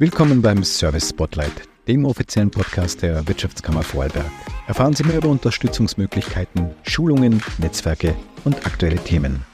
Willkommen beim Service Spotlight, dem offiziellen Podcast der Wirtschaftskammer Vorarlberg. Erfahren Sie mehr über Unterstützungsmöglichkeiten, Schulungen, Netzwerke und aktuelle Themen.